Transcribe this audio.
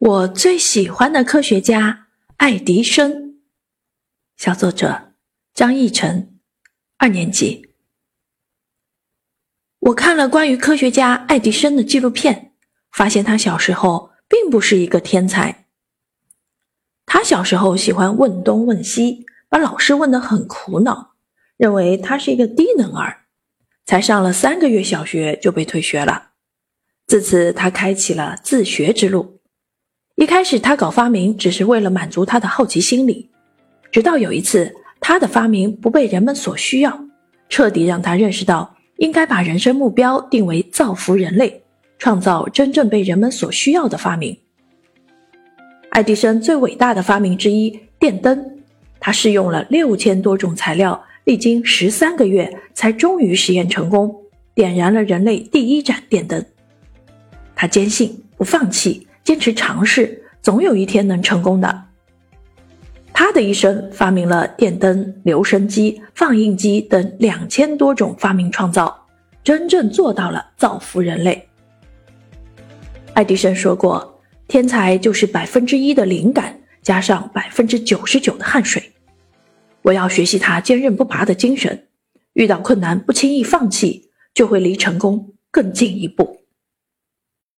我最喜欢的科学家爱迪生。小作者张逸晨，二年级。我看了关于科学家爱迪生的纪录片，发现他小时候并不是一个天才。他小时候喜欢问东问西，把老师问得很苦恼，认为他是一个低能儿，才上了三个月小学就被退学了。自此，他开启了自学之路。一开始，他搞发明只是为了满足他的好奇心理，直到有一次，他的发明不被人们所需要，彻底让他认识到应该把人生目标定为造福人类，创造真正被人们所需要的发明。爱迪生最伟大的发明之一——电灯，他试用了六千多种材料，历经十三个月，才终于实验成功，点燃了人类第一盏电灯。他坚信，不放弃。坚持尝试，总有一天能成功的。他的一生发明了电灯、留声机、放映机等两千多种发明创造，真正做到了造福人类。爱迪生说过：“天才就是百分之一的灵感加上百分之九十九的汗水。”我要学习他坚韧不拔的精神，遇到困难不轻易放弃，就会离成功更进一步。